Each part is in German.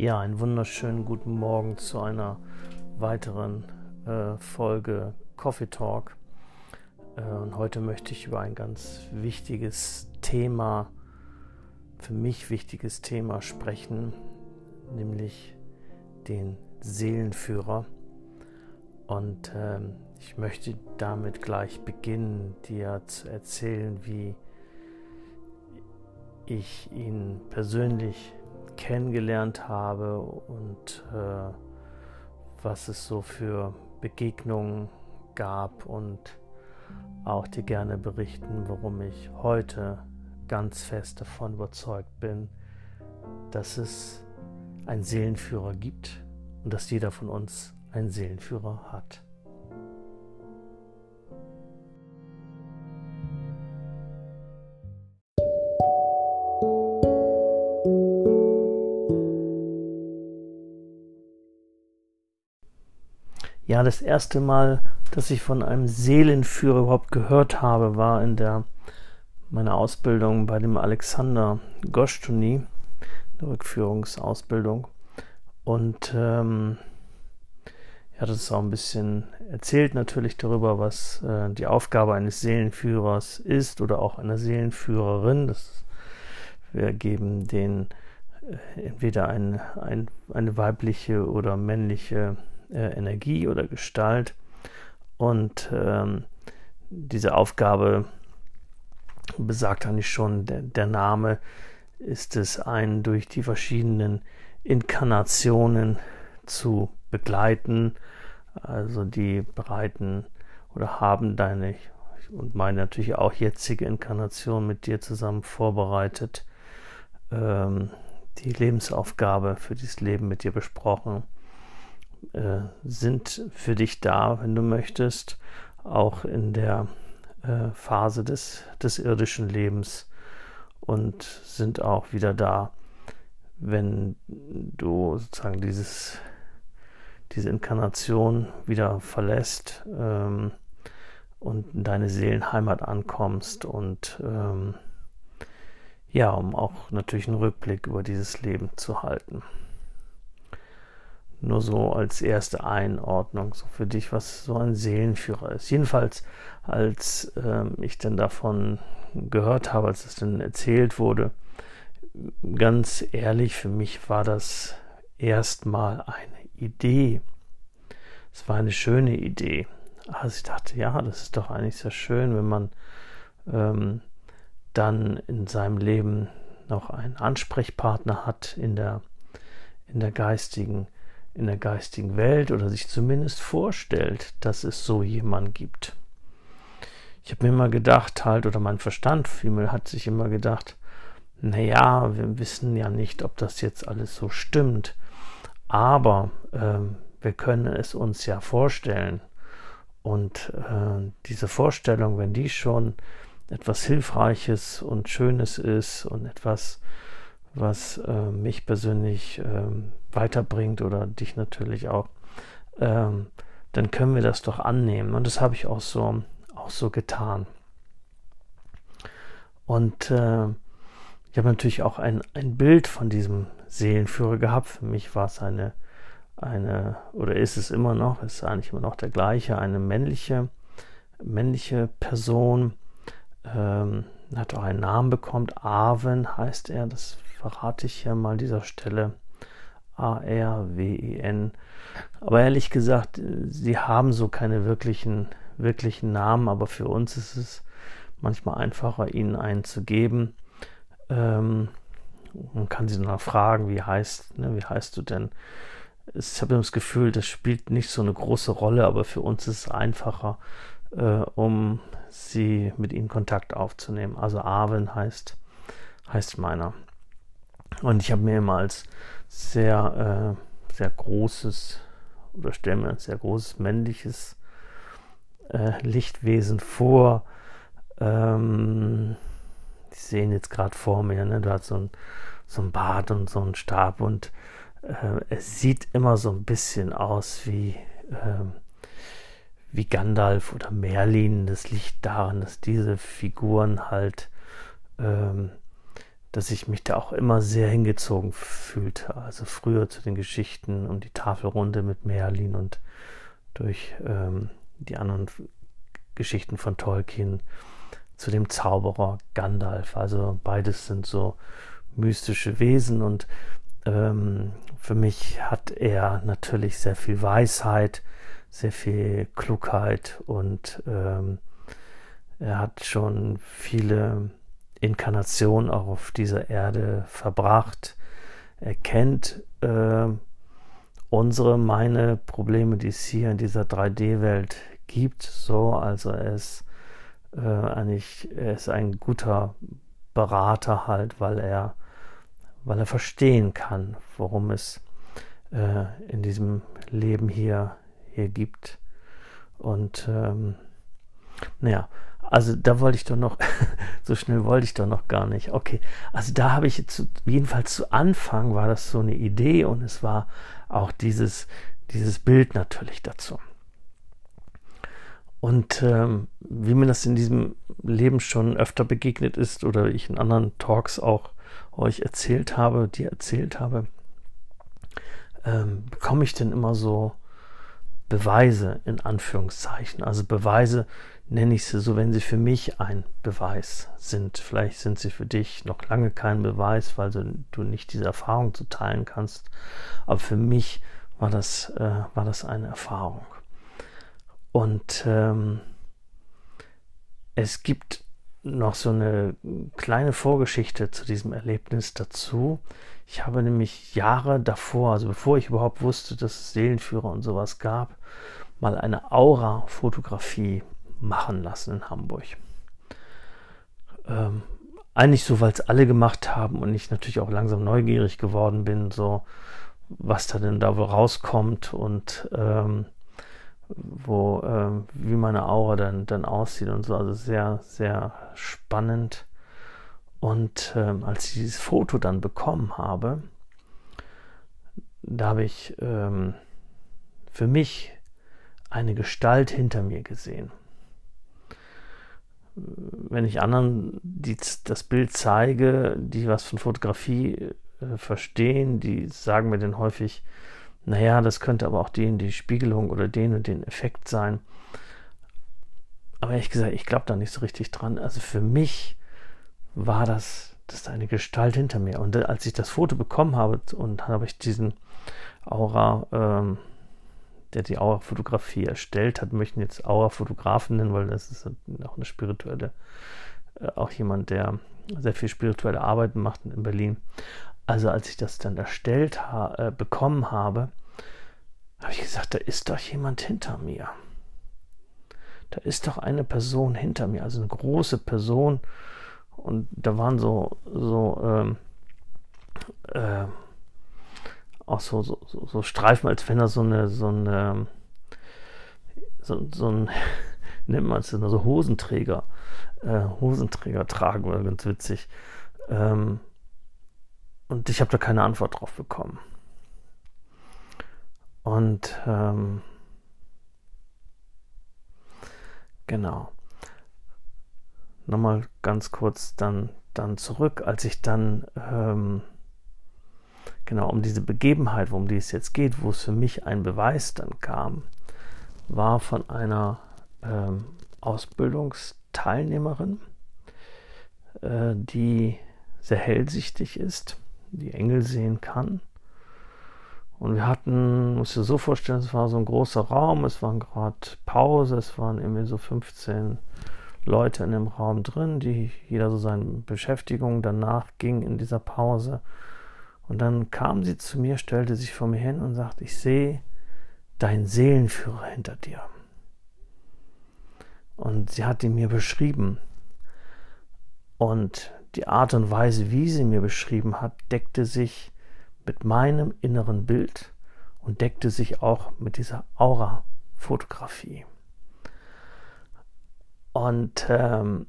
Ja, einen wunderschönen guten Morgen zu einer weiteren äh, Folge Coffee Talk. Äh, und heute möchte ich über ein ganz wichtiges Thema, für mich wichtiges Thema sprechen, nämlich den Seelenführer. Und äh, ich möchte damit gleich beginnen, dir zu erzählen, wie ich ihn persönlich kennengelernt habe und äh, was es so für Begegnungen gab und auch dir gerne berichten, warum ich heute ganz fest davon überzeugt bin, dass es einen Seelenführer gibt und dass jeder von uns einen Seelenführer hat. Das erste Mal, dass ich von einem Seelenführer überhaupt gehört habe, war in der meiner Ausbildung bei dem Alexander Goschtuni, der Rückführungsausbildung. Und ähm, er hat uns auch ein bisschen erzählt natürlich darüber, was äh, die Aufgabe eines Seelenführers ist oder auch einer Seelenführerin. Das, wir geben den äh, entweder ein, ein, eine weibliche oder männliche äh, Energie oder Gestalt. Und ähm, diese Aufgabe besagt eigentlich schon, der, der Name ist es, einen durch die verschiedenen Inkarnationen zu begleiten. Also die bereiten oder haben deine und meine natürlich auch jetzige Inkarnation mit dir zusammen vorbereitet, ähm, die Lebensaufgabe für dieses Leben mit dir besprochen äh, sind für dich da, wenn du möchtest, auch in der äh, Phase des, des irdischen Lebens und sind auch wieder da, wenn du sozusagen dieses, diese Inkarnation wieder verlässt ähm, und in deine Seelenheimat ankommst und ähm, ja, um auch natürlich einen Rückblick über dieses Leben zu halten. Nur so als erste Einordnung, so für dich, was so ein Seelenführer ist. Jedenfalls, als ähm, ich dann davon gehört habe, als es dann erzählt wurde, ganz ehrlich, für mich war das erstmal eine Idee. Es war eine schöne Idee. Also ich dachte, ja, das ist doch eigentlich sehr schön, wenn man ähm, dann in seinem Leben noch einen Ansprechpartner hat in der, in der geistigen in der geistigen Welt oder sich zumindest vorstellt, dass es so jemand gibt. Ich habe mir immer gedacht, halt, oder mein Verstand vielmehr hat sich immer gedacht, naja, wir wissen ja nicht, ob das jetzt alles so stimmt, aber ähm, wir können es uns ja vorstellen. Und äh, diese Vorstellung, wenn die schon etwas Hilfreiches und Schönes ist und etwas, was äh, mich persönlich ähm, weiterbringt oder dich natürlich auch, ähm, dann können wir das doch annehmen. Und das habe ich auch so, auch so getan. Und äh, ich habe natürlich auch ein, ein Bild von diesem Seelenführer gehabt. Für mich war es eine, eine, oder ist es immer noch, ist eigentlich immer noch der gleiche, eine männliche, männliche Person. Ähm, hat auch einen Namen bekommen, Arwen heißt er, das verrate ich hier mal dieser Stelle. A-R-W-E-N. Aber ehrlich gesagt, sie haben so keine wirklichen, wirklichen Namen, aber für uns ist es manchmal einfacher, ihnen einen zu geben. Ähm, man kann sie dann fragen, wie heißt, ne, wie heißt du denn? Ich habe das Gefühl, das spielt nicht so eine große Rolle, aber für uns ist es einfacher, äh, um sie mit ihnen Kontakt aufzunehmen. Also Arwen heißt, heißt meiner. Und ich habe mir immer als sehr, äh, sehr großes, oder stelle mir ein sehr großes männliches äh, Lichtwesen vor. Ähm, ich sehe ihn jetzt gerade vor mir, ne? Du hast so ein, so ein Bart und so einen Stab und äh, es sieht immer so ein bisschen aus wie, äh, wie Gandalf oder Merlin. Das liegt daran, dass diese Figuren halt ähm, dass ich mich da auch immer sehr hingezogen fühlte. Also früher zu den Geschichten um die Tafelrunde mit Merlin und durch ähm, die anderen Geschichten von Tolkien zu dem Zauberer Gandalf. Also beides sind so mystische Wesen und ähm, für mich hat er natürlich sehr viel Weisheit, sehr viel Klugheit und ähm, er hat schon viele Inkarnationen auch auf dieser Erde verbracht. Er kennt äh, unsere, meine Probleme, die es hier in dieser 3D-Welt gibt. So, also er ist äh, eigentlich, er ist ein guter Berater halt, weil er, weil er verstehen kann, worum es äh, in diesem Leben hier, hier gibt. Und ähm, naja, also da wollte ich doch noch, so schnell wollte ich doch noch gar nicht. Okay, also da habe ich zu, jedenfalls zu Anfang war das so eine Idee und es war auch dieses, dieses Bild natürlich dazu. Und ähm, wie mir das in diesem Leben schon öfter begegnet ist oder ich in anderen Talks auch euch erzählt habe, dir erzählt habe, ähm, bekomme ich denn immer so Beweise in Anführungszeichen. Also Beweise nenne ich sie so, wenn sie für mich ein Beweis sind. Vielleicht sind sie für dich noch lange kein Beweis, weil du nicht diese Erfahrung zu teilen kannst. Aber für mich war das, äh, war das eine Erfahrung. Und ähm, es gibt noch so eine kleine Vorgeschichte zu diesem Erlebnis dazu. Ich habe nämlich Jahre davor, also bevor ich überhaupt wusste, dass es Seelenführer und sowas gab, mal eine Aura-Fotografie machen lassen in Hamburg. Ähm, eigentlich so, weil es alle gemacht haben und ich natürlich auch langsam neugierig geworden bin, so was da denn da wohl rauskommt und ähm, wo, ähm, wie meine Aura dann, dann aussieht und so. Also sehr, sehr spannend. Und ähm, als ich dieses Foto dann bekommen habe, da habe ich ähm, für mich eine Gestalt hinter mir gesehen wenn ich anderen die, das Bild zeige, die was von Fotografie äh, verstehen, die sagen mir dann häufig, naja, das könnte aber auch den, die Spiegelung oder den und den Effekt sein. Aber ehrlich gesagt, ich glaube da nicht so richtig dran. Also für mich war das, das ist eine Gestalt hinter mir. Und äh, als ich das Foto bekommen habe und habe ich diesen Aura, ähm, der die Aura-Fotografie erstellt hat, möchten jetzt Aura-Fotografen nennen, weil das ist auch eine spirituelle, äh, auch jemand, der sehr viel spirituelle Arbeiten macht in Berlin. Also als ich das dann erstellt ha äh, bekommen habe, habe ich gesagt, da ist doch jemand hinter mir. Da ist doch eine Person hinter mir, also eine große Person. Und da waren so, so ähm, äh, auch so, so, so Streifen, als wenn er so eine, so eine, so, so ein, nennt man es so Hosenträger, äh, Hosenträger tragen, war ganz witzig. Ähm, und ich habe da keine Antwort drauf bekommen. Und ähm, genau. Nochmal ganz kurz dann, dann zurück, als ich dann ähm, genau um diese Begebenheit, worum die es jetzt geht, wo es für mich ein Beweis dann kam, war von einer ähm, Ausbildungsteilnehmerin, äh, die sehr hellsichtig ist, die Engel sehen kann. Und wir hatten, muss ich so vorstellen, es war so ein großer Raum, es waren gerade Pause, es waren irgendwie so 15 Leute in dem Raum drin, die jeder so seine Beschäftigung danach ging in dieser Pause. Und dann kam sie zu mir, stellte sich vor mir hin und sagte, ich sehe deinen Seelenführer hinter dir. Und sie hat ihn mir beschrieben. Und die Art und Weise, wie sie mir beschrieben hat, deckte sich mit meinem inneren Bild und deckte sich auch mit dieser Aura-Fotografie. Und ähm,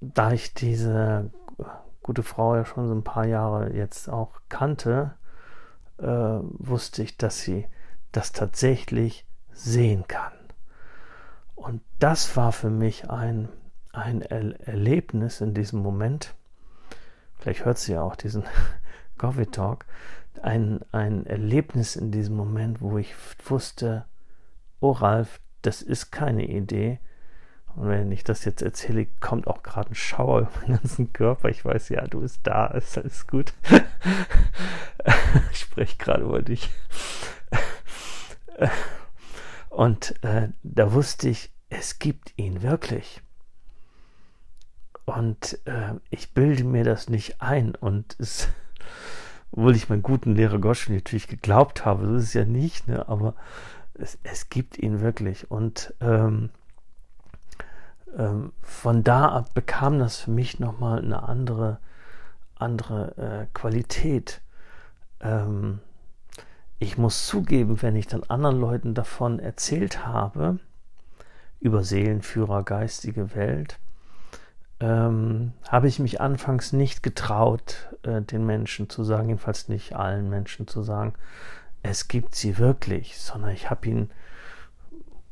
da ich diese gute Frau ja schon so ein paar Jahre jetzt auch kannte, äh, wusste ich, dass sie das tatsächlich sehen kann. Und das war für mich ein, ein er Erlebnis in diesem Moment, vielleicht hört sie ja auch diesen Coffee Talk, ein, ein Erlebnis in diesem Moment, wo ich wusste, oh Ralf, das ist keine Idee. Und wenn ich das jetzt erzähle, kommt auch gerade ein Schauer über meinen ganzen Körper. Ich weiß, ja, du bist da, ist alles gut. ich spreche gerade über dich. Und äh, da wusste ich, es gibt ihn wirklich. Und äh, ich bilde mir das nicht ein. Und es, obwohl ich meinen guten Lehrer Gosch natürlich geglaubt habe, so ist es ja nicht, ne? aber es, es gibt ihn wirklich. Und ähm, ähm, von da ab bekam das für mich nochmal eine andere, andere äh, Qualität. Ähm, ich muss zugeben, wenn ich dann anderen Leuten davon erzählt habe, über Seelenführer, geistige Welt, ähm, habe ich mich anfangs nicht getraut, äh, den Menschen zu sagen, jedenfalls nicht allen Menschen zu sagen, es gibt sie wirklich, sondern ich habe ihn,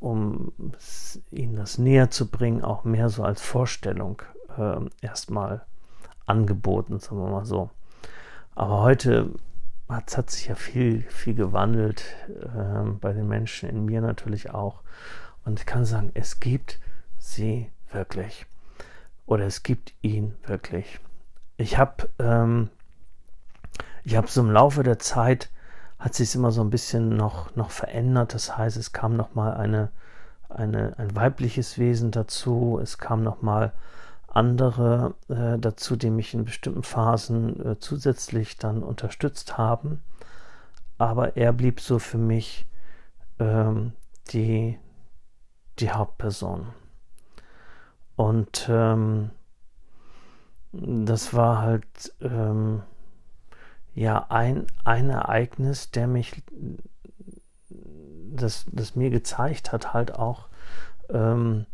um ihnen das näher zu bringen, auch mehr so als Vorstellung äh, erstmal angeboten, sagen wir mal so. Aber heute hat, hat sich ja viel, viel gewandelt äh, bei den Menschen, in mir natürlich auch. Und ich kann sagen, es gibt sie wirklich oder es gibt ihn wirklich. Ich habe ähm, ich habe so im Laufe der Zeit hat sich immer so ein bisschen noch noch verändert. Das heißt, es kam noch mal eine eine ein weibliches Wesen dazu. Es kam noch mal andere äh, dazu, die mich in bestimmten Phasen äh, zusätzlich dann unterstützt haben. Aber er blieb so für mich ähm, die die Hauptperson. Und ähm, das war halt ähm, ja ein, ein Ereignis, der mich, das, das mir gezeigt hat, halt auch, ähm,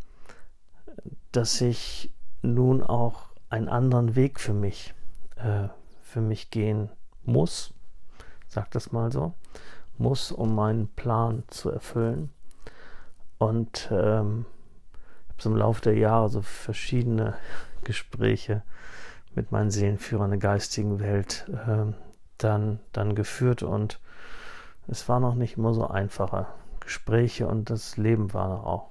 dass ich nun auch einen anderen Weg für mich, äh, für mich gehen muss, sag das mal so, muss, um meinen Plan zu erfüllen. Und ähm, so im Laufe der Jahre so verschiedene Gespräche mit meinen Seelenführern der geistigen Welt äh, dann, dann geführt und es war noch nicht immer so einfache Gespräche und das Leben war auch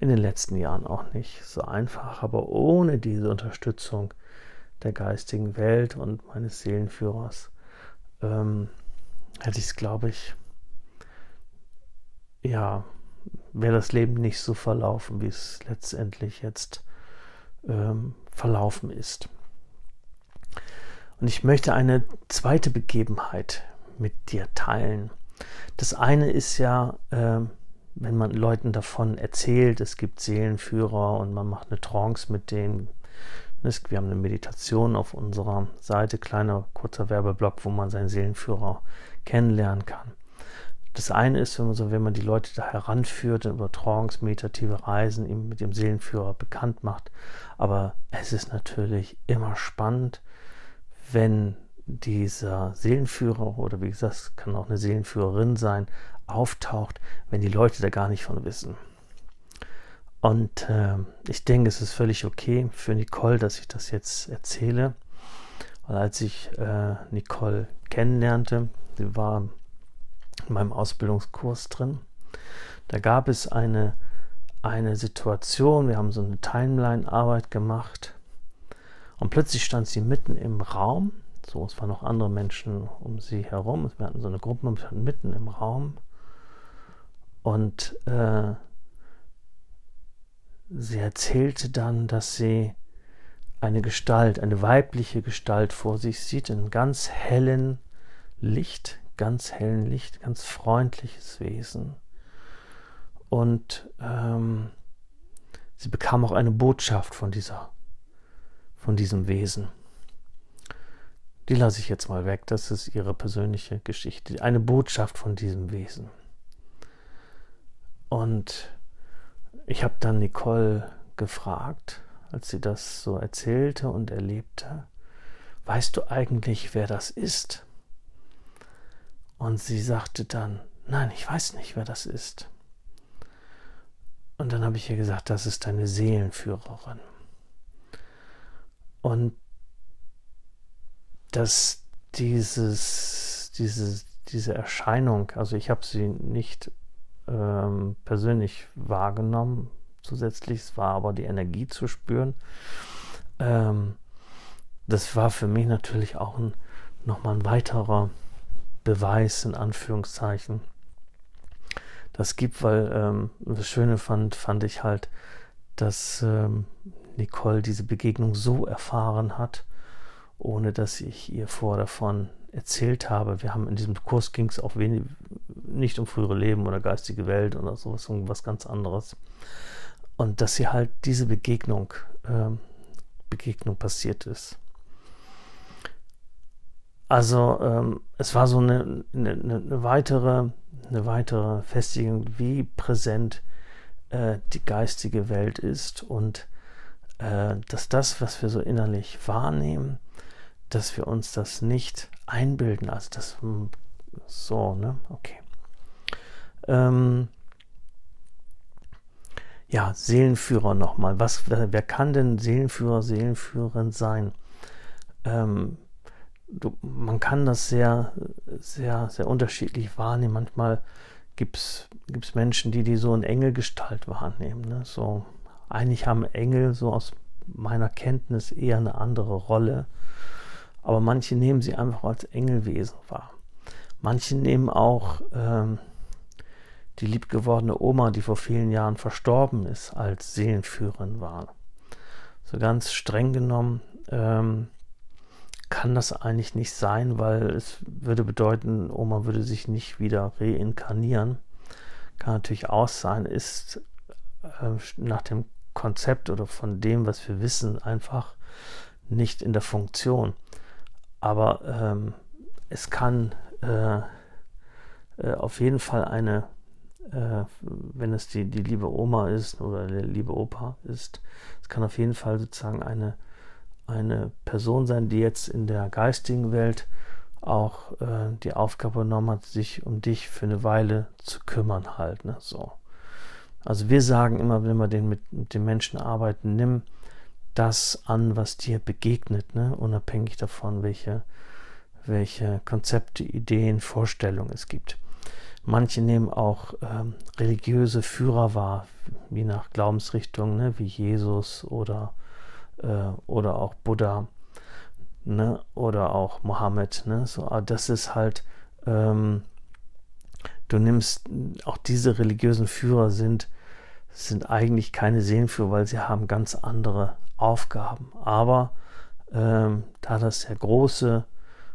in den letzten Jahren auch nicht so einfach, aber ohne diese Unterstützung der geistigen Welt und meines Seelenführers ähm, hätte ich es, glaube ich, ja, wäre das Leben nicht so verlaufen, wie es letztendlich jetzt ähm, verlaufen ist. Und ich möchte eine zweite Begebenheit mit dir teilen. Das eine ist ja, äh, wenn man Leuten davon erzählt, es gibt Seelenführer und man macht eine Trance mit denen. Wir haben eine Meditation auf unserer Seite, kleiner kurzer Werbeblock, wo man seinen Seelenführer kennenlernen kann. Das eine ist, wenn man, so, wenn man die Leute da heranführt, über Trance, meditative Reisen, eben mit dem Seelenführer bekannt macht. Aber es ist natürlich immer spannend, wenn dieser Seelenführer oder wie gesagt, es kann auch eine Seelenführerin sein, auftaucht, wenn die Leute da gar nicht von wissen. Und äh, ich denke, es ist völlig okay für Nicole, dass ich das jetzt erzähle. Weil als ich äh, Nicole kennenlernte, sie war in meinem Ausbildungskurs drin. Da gab es eine, eine Situation, wir haben so eine Timeline-Arbeit gemacht und plötzlich stand sie mitten im Raum. So, es waren noch andere Menschen um sie herum. Wir hatten so eine Gruppe, wir standen mitten im Raum. Und äh, sie erzählte dann, dass sie eine Gestalt, eine weibliche Gestalt vor sich sieht, in ganz hellen Licht, ganz hellen Licht, ganz freundliches Wesen. Und ähm, sie bekam auch eine Botschaft von dieser, von diesem Wesen. Die lasse ich jetzt mal weg, das ist ihre persönliche Geschichte. Eine Botschaft von diesem Wesen. Und ich habe dann Nicole gefragt, als sie das so erzählte und erlebte, weißt du eigentlich, wer das ist? Und sie sagte dann, nein, ich weiß nicht, wer das ist. Und dann habe ich ihr gesagt, das ist deine Seelenführerin. Und dass dieses, dieses, diese Erscheinung, also ich habe sie nicht ähm, persönlich wahrgenommen, zusätzlich, es war aber die Energie zu spüren. Ähm, das war für mich natürlich auch ein, nochmal ein weiterer Beweis in Anführungszeichen. Das gibt, weil ähm, das Schöne fand, fand ich halt, dass ähm, Nicole diese Begegnung so erfahren hat, ohne dass ich ihr vor davon erzählt habe. Wir haben in diesem Kurs ging es auch wenig, nicht um frühere Leben oder geistige Welt oder sowas, um was ganz anderes. Und dass sie halt diese Begegnung, ähm, Begegnung passiert ist. Also ähm, es war so eine, eine, eine, weitere, eine weitere Festigung, wie präsent äh, die geistige Welt ist und äh, dass das, was wir so innerlich wahrnehmen, dass wir uns das nicht einbilden. Also das hm, so, ne? Okay. Ähm, ja, Seelenführer nochmal. Was, wer, wer, kann denn Seelenführer, Seelenführerin sein? Ähm, du, man kann das sehr, sehr, sehr unterschiedlich wahrnehmen. Manchmal gibt es Menschen, die die so in Engelgestalt wahrnehmen. Ne? So, eigentlich haben Engel so aus meiner Kenntnis eher eine andere Rolle. Aber manche nehmen sie einfach als Engelwesen wahr. Manche nehmen auch ähm, die liebgewordene Oma, die vor vielen Jahren verstorben ist, als Seelenführerin wahr. So ganz streng genommen ähm, kann das eigentlich nicht sein, weil es würde bedeuten, Oma würde sich nicht wieder reinkarnieren. Kann natürlich auch sein, ist äh, nach dem Konzept oder von dem, was wir wissen, einfach nicht in der Funktion. Aber ähm, es kann äh, äh, auf jeden Fall eine, äh, wenn es die, die liebe Oma ist oder der liebe Opa ist, es kann auf jeden Fall sozusagen eine, eine Person sein, die jetzt in der geistigen Welt auch äh, die Aufgabe genommen hat, sich um dich für eine Weile zu kümmern halt. Ne? So. Also wir sagen immer, wenn wir den mit, mit den Menschen arbeiten, nimm das an, was dir begegnet, ne? unabhängig davon, welche, welche Konzepte, Ideen, Vorstellungen es gibt. Manche nehmen auch ähm, religiöse Führer wahr, wie nach Glaubensrichtung, ne? wie Jesus oder, äh, oder auch Buddha ne? oder auch Mohammed. Ne? So, das ist halt, ähm, du nimmst, auch diese religiösen Führer sind, sind eigentlich keine Seelenführer, weil sie haben ganz andere Aufgaben. Aber ähm, da das sehr große,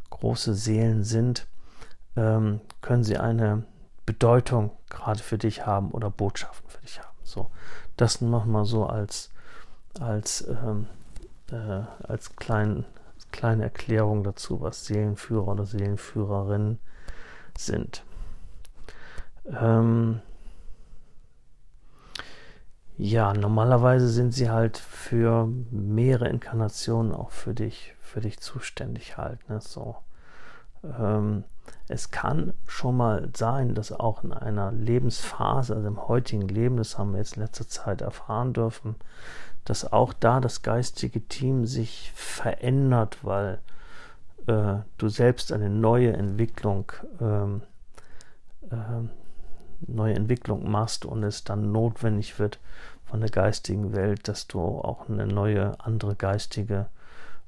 große Seelen sind, ähm, können sie eine Bedeutung gerade für dich haben oder Botschaften für dich haben. So, das wir so als, als, ähm, äh, als klein, kleine Erklärung dazu, was Seelenführer oder Seelenführerinnen sind. Ähm, ja, normalerweise sind sie halt für mehrere Inkarnationen auch für dich, für dich zuständig halt. Ne? So. Ähm, es kann schon mal sein, dass auch in einer Lebensphase, also im heutigen Leben, das haben wir jetzt in letzter Zeit erfahren dürfen, dass auch da das geistige Team sich verändert, weil äh, du selbst eine neue Entwicklung ähm, äh, neue Entwicklung machst und es dann notwendig wird von der geistigen Welt, dass du auch eine neue, andere geistige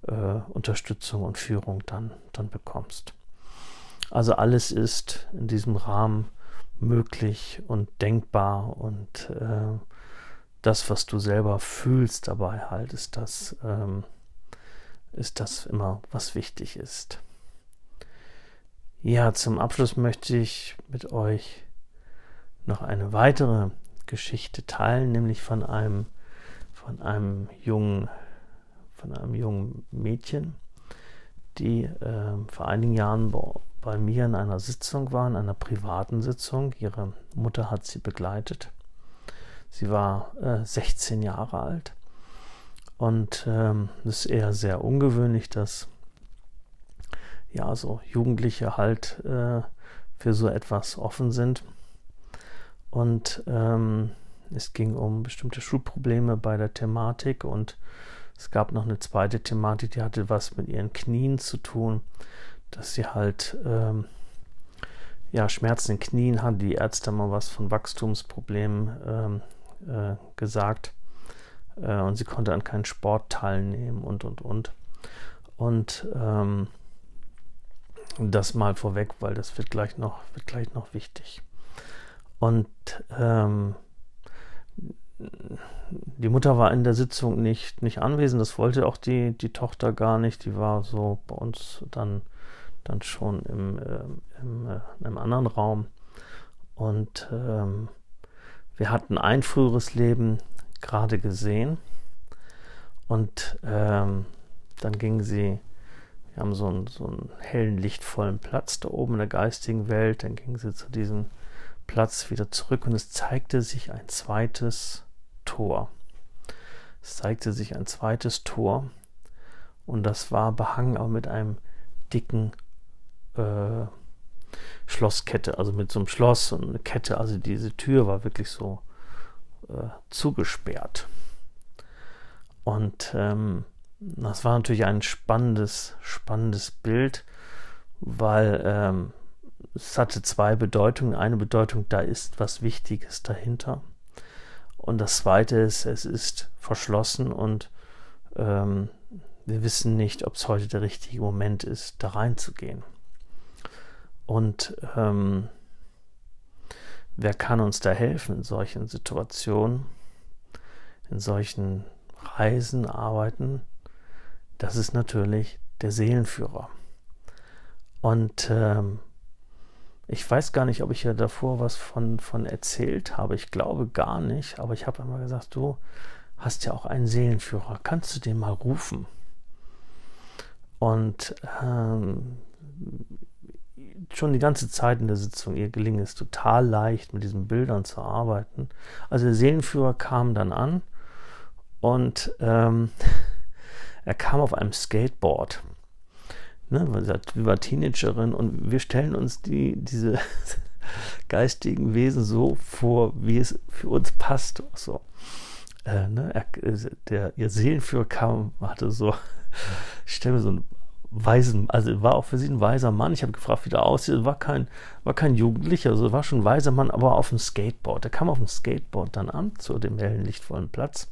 äh, Unterstützung und Führung dann, dann bekommst. Also alles ist in diesem Rahmen möglich und denkbar und äh, das, was du selber fühlst dabei halt, ist das, ähm, ist das immer, was wichtig ist. Ja, zum Abschluss möchte ich mit euch noch eine weitere Geschichte teilen, nämlich von einem, von einem jungen, von einem jungen Mädchen, die äh, vor einigen Jahren bei mir in einer Sitzung war, in einer privaten Sitzung. Ihre Mutter hat sie begleitet. Sie war äh, 16 Jahre alt. Und ähm, es ist eher sehr ungewöhnlich, dass ja so Jugendliche halt äh, für so etwas offen sind. Und ähm, es ging um bestimmte Schulprobleme bei der Thematik und Es gab noch eine zweite Thematik, die hatte was mit ihren Knien zu tun, dass sie halt ähm, ja, Schmerzen in den Knien hat. Die Ärzte haben mal was von Wachstumsproblemen ähm, äh, gesagt. Äh, und sie konnte an keinen Sport teilnehmen und, und, und. Und ähm, das mal vorweg, weil das wird gleich noch, wird gleich noch wichtig. Und ähm, die Mutter war in der Sitzung nicht, nicht anwesend, das wollte auch die, die Tochter gar nicht. Die war so bei uns dann dann schon im, äh, im, äh, in einem anderen Raum. Und ähm, wir hatten ein früheres Leben gerade gesehen. Und ähm, dann ging sie, wir haben so einen, so einen hellen, lichtvollen Platz da oben in der geistigen Welt. Dann ging sie zu diesem Platz wieder zurück und es zeigte sich ein zweites Tor. Es zeigte sich ein zweites Tor und das war behangen aber mit einem dicken äh, Schlosskette, also mit so einem Schloss und eine Kette. Also diese Tür war wirklich so äh, zugesperrt. Und ähm, das war natürlich ein spannendes, spannendes Bild, weil ähm, es hatte zwei Bedeutungen. Eine Bedeutung, da ist was Wichtiges dahinter. Und das zweite ist, es ist verschlossen und ähm, wir wissen nicht, ob es heute der richtige Moment ist, da reinzugehen. Und ähm, wer kann uns da helfen in solchen Situationen, in solchen Reisen, Arbeiten? Das ist natürlich der Seelenführer. Und ähm, ich weiß gar nicht, ob ich ja davor was von, von erzählt habe. Ich glaube gar nicht. Aber ich habe immer gesagt, du hast ja auch einen Seelenführer. Kannst du den mal rufen? Und ähm, schon die ganze Zeit in der Sitzung, ihr gelingt es total leicht, mit diesen Bildern zu arbeiten. Also der Seelenführer kam dann an und ähm, er kam auf einem Skateboard. Ne, wie war Teenagerin und wir stellen uns die, diese geistigen Wesen so vor, wie es für uns passt. So. Äh, ne, er, der, ihr Seelenführer kam, hatte so, ich stelle mir so ein weisen, also war auch für sie ein weiser Mann. Ich habe gefragt, wie der aussieht. War kein, war kein Jugendlicher, also war schon ein weiser Mann, aber auf dem Skateboard. Der kam auf dem Skateboard dann an, zu dem hellen, lichtvollen Platz.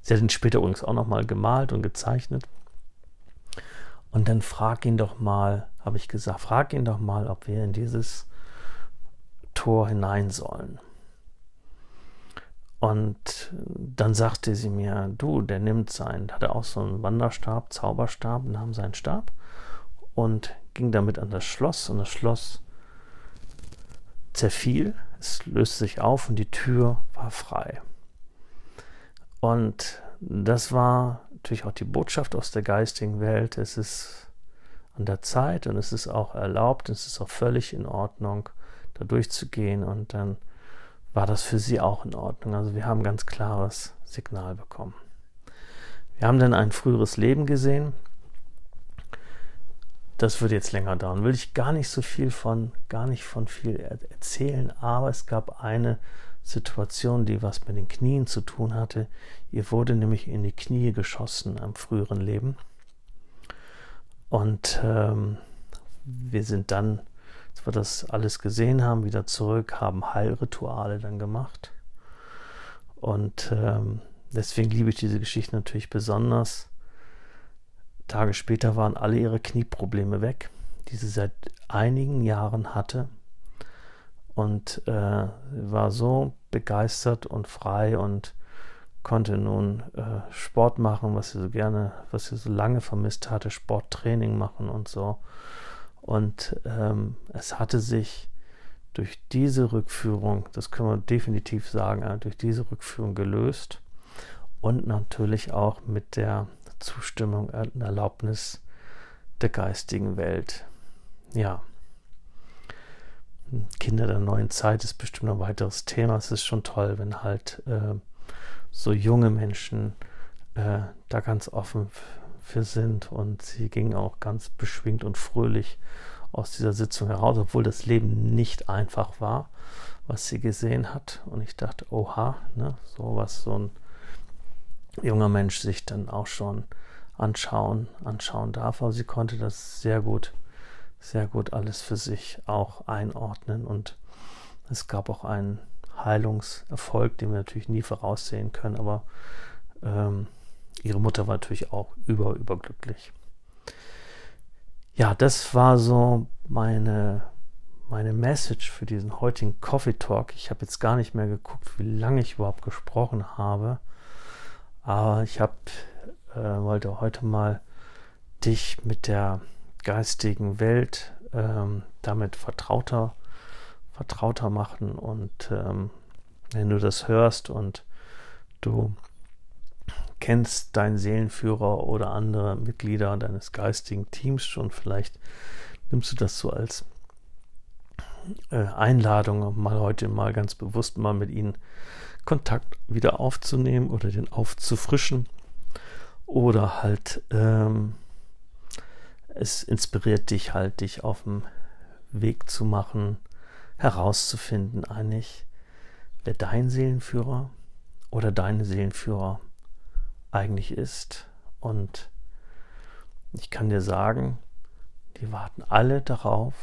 Sie hat ihn später übrigens auch nochmal gemalt und gezeichnet. Und dann frag ihn doch mal, habe ich gesagt, frag ihn doch mal, ob wir in dieses Tor hinein sollen. Und dann sagte sie mir, du, der nimmt seinen, hatte auch so einen Wanderstab, Zauberstab, nahm seinen Stab und ging damit an das Schloss und das Schloss zerfiel, es löste sich auf und die Tür war frei. Und das war natürlich auch die Botschaft aus der geistigen Welt. Es ist an der Zeit und es ist auch erlaubt, es ist auch völlig in Ordnung, da durchzugehen und dann war das für sie auch in Ordnung. Also wir haben ganz klares Signal bekommen. Wir haben dann ein früheres Leben gesehen. Das wird jetzt länger dauern. Will ich gar nicht so viel von, gar nicht von viel erzählen, aber es gab eine Situation, die was mit den Knien zu tun hatte. Ihr wurde nämlich in die Knie geschossen am früheren Leben. Und ähm, wir sind dann wir das alles gesehen haben, wieder zurück, haben Heilrituale dann gemacht. Und ähm, deswegen liebe ich diese Geschichte natürlich besonders. Tage später waren alle ihre Knieprobleme weg, die sie seit einigen Jahren hatte. Und äh, war so begeistert und frei und konnte nun äh, Sport machen, was sie so gerne, was sie so lange vermisst hatte, Sporttraining machen und so. Und ähm, es hatte sich durch diese Rückführung, das können wir definitiv sagen, äh, durch diese Rückführung gelöst und natürlich auch mit der Zustimmung und Erlaubnis der geistigen Welt. Ja. Kinder der neuen Zeit ist bestimmt ein weiteres Thema. Es ist schon toll, wenn halt äh, so junge Menschen äh, da ganz offen für sind und sie ging auch ganz beschwingt und fröhlich aus dieser Sitzung heraus, obwohl das Leben nicht einfach war, was sie gesehen hat. Und ich dachte, oha, ne, so was, so ein junger Mensch sich dann auch schon anschauen, anschauen darf. Aber sie konnte das sehr gut, sehr gut alles für sich auch einordnen und es gab auch einen Heilungserfolg, den wir natürlich nie voraussehen können, aber ähm, ihre Mutter war natürlich auch über, überglücklich. Ja, das war so meine, meine Message für diesen heutigen Coffee Talk. Ich habe jetzt gar nicht mehr geguckt, wie lange ich überhaupt gesprochen habe. Aber ich habe, äh, wollte heute mal dich mit der geistigen Welt ähm, damit vertrauter, vertrauter machen. Und ähm, wenn du das hörst und du kennst deinen Seelenführer oder andere Mitglieder deines geistigen Teams schon, vielleicht nimmst du das so als äh, Einladung, mal heute mal ganz bewusst mal mit ihnen Kontakt wieder aufzunehmen oder den aufzufrischen. Oder halt, ähm, es inspiriert dich halt, dich auf dem Weg zu machen, herauszufinden eigentlich, wer dein Seelenführer oder deine Seelenführer eigentlich ist. Und ich kann dir sagen, die warten alle darauf,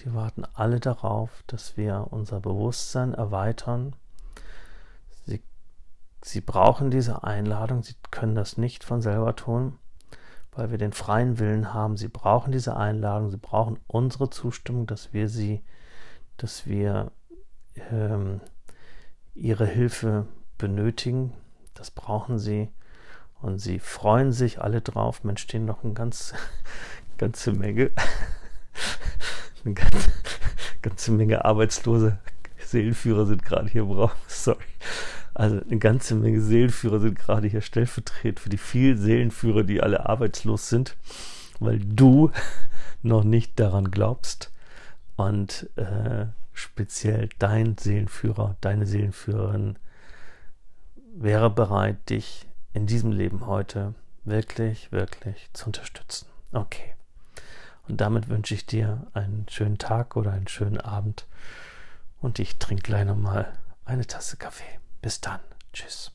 die warten alle darauf, dass wir unser Bewusstsein erweitern Sie brauchen diese Einladung, Sie können das nicht von selber tun, weil wir den freien Willen haben. Sie brauchen diese Einladung, Sie brauchen unsere Zustimmung, dass wir sie, dass wir ähm, ihre Hilfe benötigen. Das brauchen sie. Und sie freuen sich alle drauf. Mensch, stehen noch eine ganz, ganze Menge, eine ganze, ganze Menge arbeitslose Seelenführer sind gerade hier im Sorry. Also eine ganze Menge Seelenführer sind gerade hier stellvertretend für die vielen Seelenführer, die alle arbeitslos sind, weil du noch nicht daran glaubst und äh, speziell dein Seelenführer, deine Seelenführerin wäre bereit, dich in diesem Leben heute wirklich, wirklich zu unterstützen. Okay. Und damit wünsche ich dir einen schönen Tag oder einen schönen Abend und ich trinke gleich nochmal eine Tasse Kaffee. Bis dann. Tschüss.